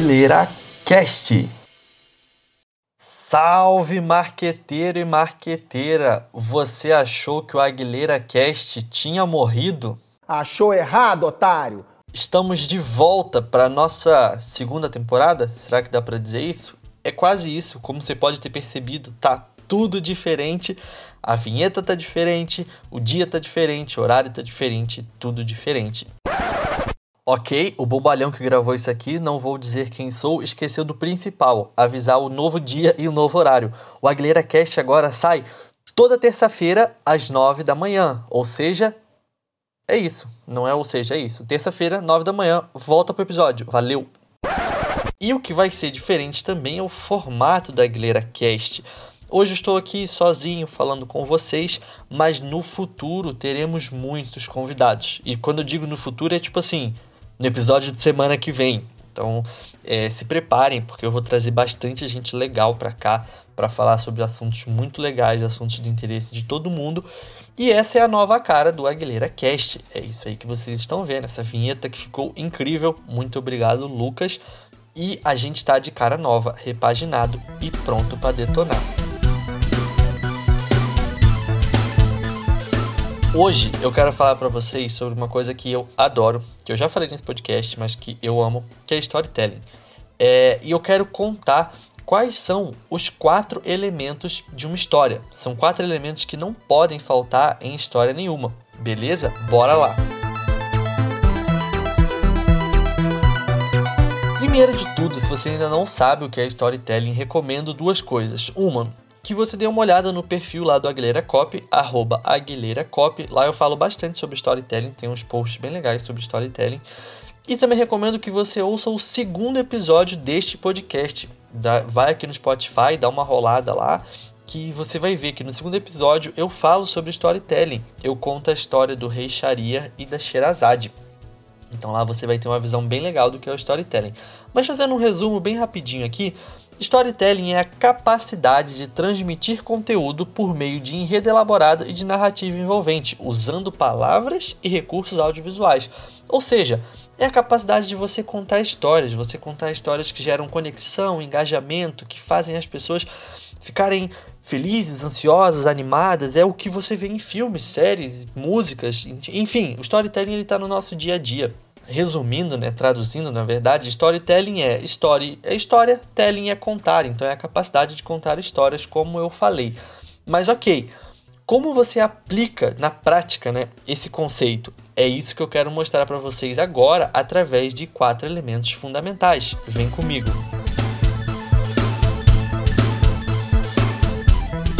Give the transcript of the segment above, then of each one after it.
Aguilera Cast. Salve marqueteiro e marqueteira! Você achou que o Aguilera Cast tinha morrido? Achou errado, otário! Estamos de volta para nossa segunda temporada? Será que dá para dizer isso? É quase isso, como você pode ter percebido, tá tudo diferente. A vinheta tá diferente, o dia tá diferente, o horário tá diferente, tudo diferente. Ok, o bobalhão que gravou isso aqui, não vou dizer quem sou, esqueceu do principal, avisar o novo dia e o novo horário. O Aguilera Cast agora sai toda terça-feira às nove da manhã, ou seja, é isso, não é ou seja, é isso. Terça-feira, nove da manhã, volta pro episódio. Valeu! E o que vai ser diferente também é o formato da Aguilera Cast. Hoje estou aqui sozinho falando com vocês, mas no futuro teremos muitos convidados. E quando eu digo no futuro é tipo assim, no episódio de semana que vem. Então, é, se preparem, porque eu vou trazer bastante gente legal para cá para falar sobre assuntos muito legais, assuntos de interesse de todo mundo. E essa é a nova cara do Aguilera Cast. É isso aí que vocês estão vendo, essa vinheta que ficou incrível. Muito obrigado, Lucas. E a gente está de cara nova, repaginado e pronto para detonar. Hoje eu quero falar para vocês sobre uma coisa que eu adoro, que eu já falei nesse podcast, mas que eu amo, que é storytelling. É, e eu quero contar quais são os quatro elementos de uma história. São quatro elementos que não podem faltar em história nenhuma. Beleza? Bora lá! Primeiro de tudo, se você ainda não sabe o que é storytelling, recomendo duas coisas. Uma, que você dê uma olhada no perfil lá do Aguilera Copy, arroba Aguilera Copy. Lá eu falo bastante sobre storytelling, tem uns posts bem legais sobre storytelling. E também recomendo que você ouça o segundo episódio deste podcast. vai aqui no Spotify, dá uma rolada lá, que você vai ver que no segundo episódio eu falo sobre storytelling. Eu conto a história do rei Sharia e da Sherazade. Então lá você vai ter uma visão bem legal do que é o storytelling. Mas fazendo um resumo bem rapidinho aqui, Storytelling é a capacidade de transmitir conteúdo por meio de enredo elaborado e de narrativa envolvente, usando palavras e recursos audiovisuais. Ou seja, é a capacidade de você contar histórias, você contar histórias que geram conexão, engajamento, que fazem as pessoas ficarem felizes, ansiosas, animadas. É o que você vê em filmes, séries, músicas, enfim, o storytelling está no nosso dia a dia resumindo, né, traduzindo, na verdade, storytelling é story é história, telling é contar, então é a capacidade de contar histórias, como eu falei. Mas ok, como você aplica na prática, né, esse conceito? É isso que eu quero mostrar para vocês agora através de quatro elementos fundamentais. Vem comigo.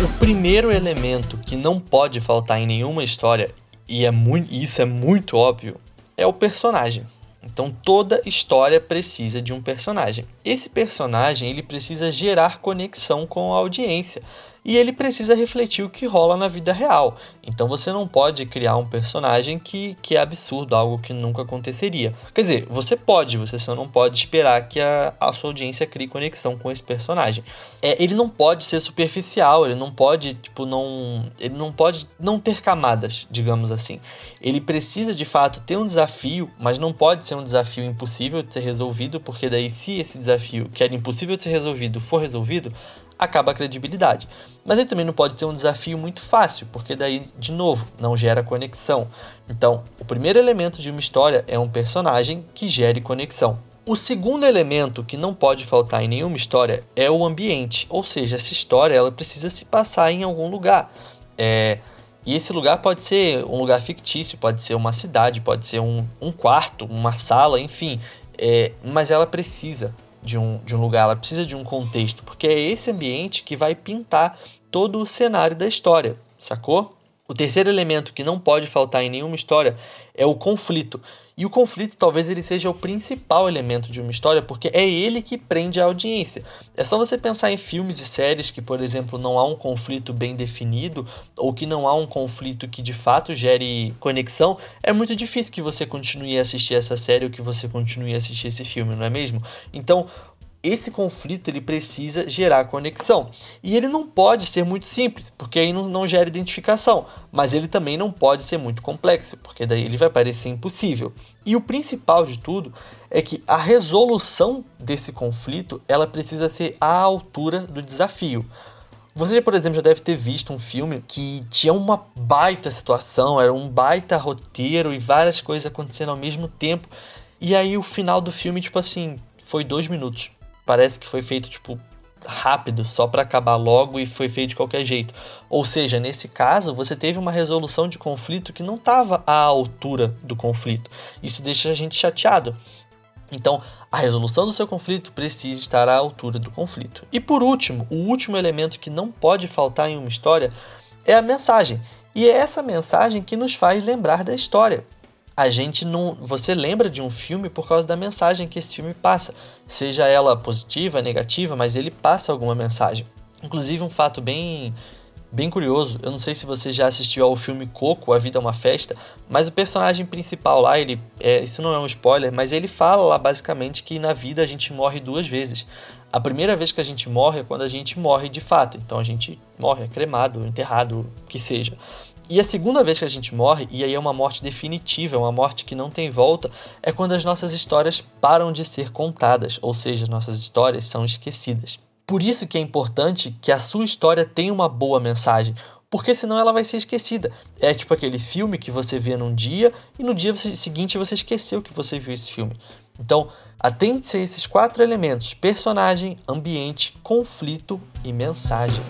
O primeiro elemento que não pode faltar em nenhuma história e é muito, isso é muito óbvio, é o personagem. Então toda história precisa de um personagem. Esse personagem ele precisa gerar conexão com a audiência e ele precisa refletir o que rola na vida real. Então você não pode criar um personagem que, que é absurdo, algo que nunca aconteceria. Quer dizer, você pode, você só não pode esperar que a, a sua audiência crie conexão com esse personagem. É, ele não pode ser superficial, ele não pode, tipo, não. Ele não pode não ter camadas, digamos assim. Ele precisa de fato ter um desafio, mas não pode ser um desafio impossível de ser resolvido, porque daí, se esse desafio que era impossível de ser resolvido for resolvido, acaba a credibilidade. Mas ele também não pode ter um desafio muito fácil, porque daí, de novo, não gera conexão. Então, o primeiro elemento de uma história é um personagem que gere conexão. O segundo elemento que não pode faltar em nenhuma história é o ambiente, ou seja, essa história ela precisa se passar em algum lugar. É, e esse lugar pode ser um lugar fictício, pode ser uma cidade, pode ser um, um quarto, uma sala, enfim. É, mas ela precisa de um, de um lugar, ela precisa de um contexto, porque é esse ambiente que vai pintar todo o cenário da história, sacou? O terceiro elemento que não pode faltar em nenhuma história é o conflito. E o conflito talvez ele seja o principal elemento de uma história, porque é ele que prende a audiência. É só você pensar em filmes e séries que, por exemplo, não há um conflito bem definido, ou que não há um conflito que de fato gere conexão, é muito difícil que você continue a assistir essa série ou que você continue a assistir esse filme, não é mesmo? Então, esse conflito ele precisa gerar conexão. E ele não pode ser muito simples, porque aí não, não gera identificação. Mas ele também não pode ser muito complexo, porque daí ele vai parecer impossível. E o principal de tudo é que a resolução desse conflito ela precisa ser à altura do desafio. Você, por exemplo, já deve ter visto um filme que tinha uma baita situação, era um baita roteiro e várias coisas acontecendo ao mesmo tempo. E aí o final do filme, tipo assim, foi dois minutos. Parece que foi feito, tipo, rápido, só para acabar logo e foi feito de qualquer jeito. Ou seja, nesse caso, você teve uma resolução de conflito que não estava à altura do conflito. Isso deixa a gente chateado. Então, a resolução do seu conflito precisa estar à altura do conflito. E por último, o último elemento que não pode faltar em uma história é a mensagem. E é essa mensagem que nos faz lembrar da história. A gente não, você lembra de um filme por causa da mensagem que esse filme passa, seja ela positiva, negativa, mas ele passa alguma mensagem. Inclusive um fato bem bem curioso. Eu não sei se você já assistiu ao filme Coco, A Vida é uma Festa, mas o personagem principal lá, ele, é, isso não é um spoiler, mas ele fala lá basicamente que na vida a gente morre duas vezes. A primeira vez que a gente morre é quando a gente morre de fato, então a gente morre é cremado, enterrado, que seja. E a segunda vez que a gente morre, e aí é uma morte definitiva, é uma morte que não tem volta, é quando as nossas histórias param de ser contadas, ou seja, nossas histórias são esquecidas. Por isso que é importante que a sua história tenha uma boa mensagem, porque senão ela vai ser esquecida. É tipo aquele filme que você vê num dia e no dia seguinte você esqueceu que você viu esse filme. Então, atente-se a esses quatro elementos: personagem, ambiente, conflito e mensagem.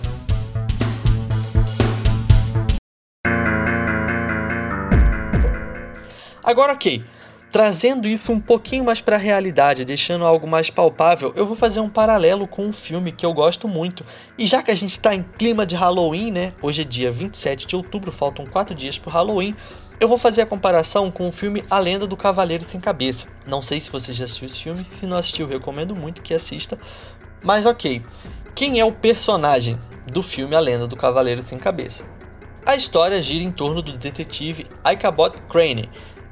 Agora, ok. Trazendo isso um pouquinho mais para a realidade, deixando algo mais palpável, eu vou fazer um paralelo com um filme que eu gosto muito. E já que a gente está em clima de Halloween, né? Hoje é dia 27 de outubro, faltam 4 dias para Halloween. Eu vou fazer a comparação com o filme A Lenda do Cavaleiro Sem Cabeça. Não sei se você já assistiu esse filme, se não assistiu, recomendo muito que assista. Mas ok, quem é o personagem do filme A Lenda do Cavaleiro Sem Cabeça? A história gira em torno do detetive Ichabod Crane,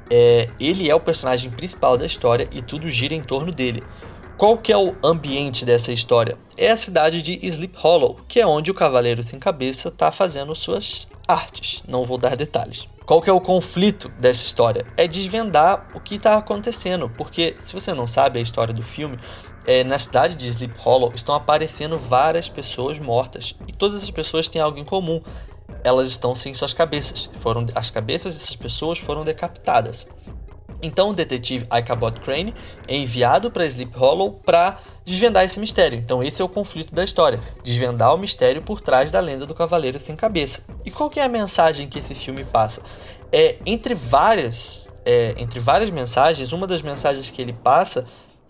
é, ele é o personagem principal da história e tudo gira em torno dele. Qual que é o ambiente dessa história? É a cidade de Sleep Hollow, que é onde o Cavaleiro Sem Cabeça está fazendo suas artes. Não vou dar detalhes. Qual que é o conflito dessa história? É desvendar o que está acontecendo, porque se você não sabe a história do filme, é, na cidade de Sleep Hollow estão aparecendo várias pessoas mortas e todas as pessoas têm algo em comum elas estão sem suas cabeças. Foram, as cabeças dessas pessoas foram decapitadas. Então o detetive Ichabod Crane é enviado para Sleep Hollow para desvendar esse mistério. Então esse é o conflito da história, desvendar o mistério por trás da lenda do cavaleiro sem cabeça. E qual que é a mensagem que esse filme passa? É entre várias, é, entre várias mensagens, uma das mensagens que ele passa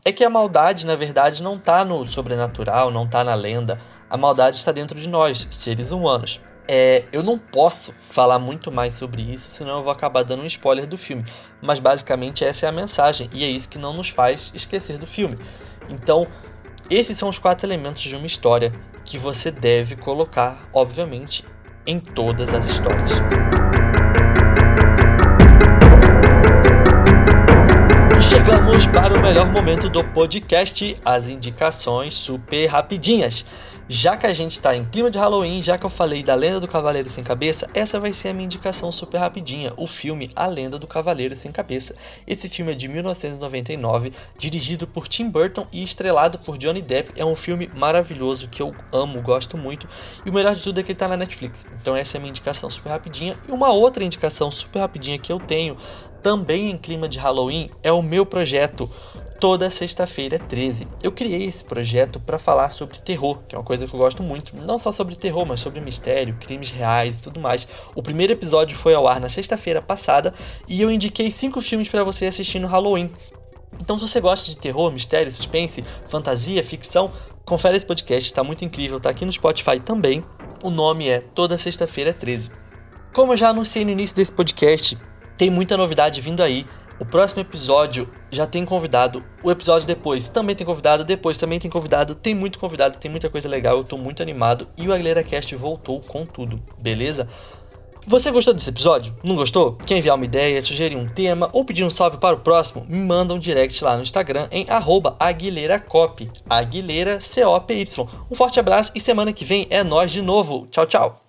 é que a maldade, na verdade, não está no sobrenatural, não está na lenda. A maldade está dentro de nós, seres humanos. É, eu não posso falar muito mais sobre isso, senão eu vou acabar dando um spoiler do filme. Mas basicamente essa é a mensagem, e é isso que não nos faz esquecer do filme. Então, esses são os quatro elementos de uma história que você deve colocar, obviamente, em todas as histórias. Chegamos para o melhor momento do podcast, as indicações super rapidinhas. Já que a gente está em clima de Halloween, já que eu falei da Lenda do Cavaleiro Sem Cabeça, essa vai ser a minha indicação super rapidinha, o filme A Lenda do Cavaleiro Sem Cabeça. Esse filme é de 1999, dirigido por Tim Burton e estrelado por Johnny Depp. É um filme maravilhoso que eu amo, gosto muito, e o melhor de tudo é que ele está na Netflix. Então essa é a minha indicação super rapidinha. E uma outra indicação super rapidinha que eu tenho, também em clima de Halloween, é o meu projeto toda sexta-feira 13. Eu criei esse projeto para falar sobre terror, que é uma coisa que eu gosto muito, não só sobre terror, mas sobre mistério, crimes reais e tudo mais. O primeiro episódio foi ao ar na sexta-feira passada e eu indiquei cinco filmes para você assistir no Halloween. Então, se você gosta de terror, mistério, suspense, fantasia, ficção, confere esse podcast, está muito incrível, tá aqui no Spotify também. O nome é Toda Sexta-feira 13. Como eu já anunciei no início desse podcast, tem muita novidade vindo aí. O próximo episódio já tem convidado. O episódio depois também tem convidado. Depois também tem convidado. Tem muito convidado, tem muita coisa legal. Eu tô muito animado. E o Aguilera Cast voltou com tudo, beleza? Você gostou desse episódio? Não gostou? Quer enviar uma ideia, sugerir um tema ou pedir um salve para o próximo? Me manda um direct lá no Instagram em aguilheiracop, Aguilheira C-O-P-Y. Um forte abraço e semana que vem é nós de novo. Tchau, tchau!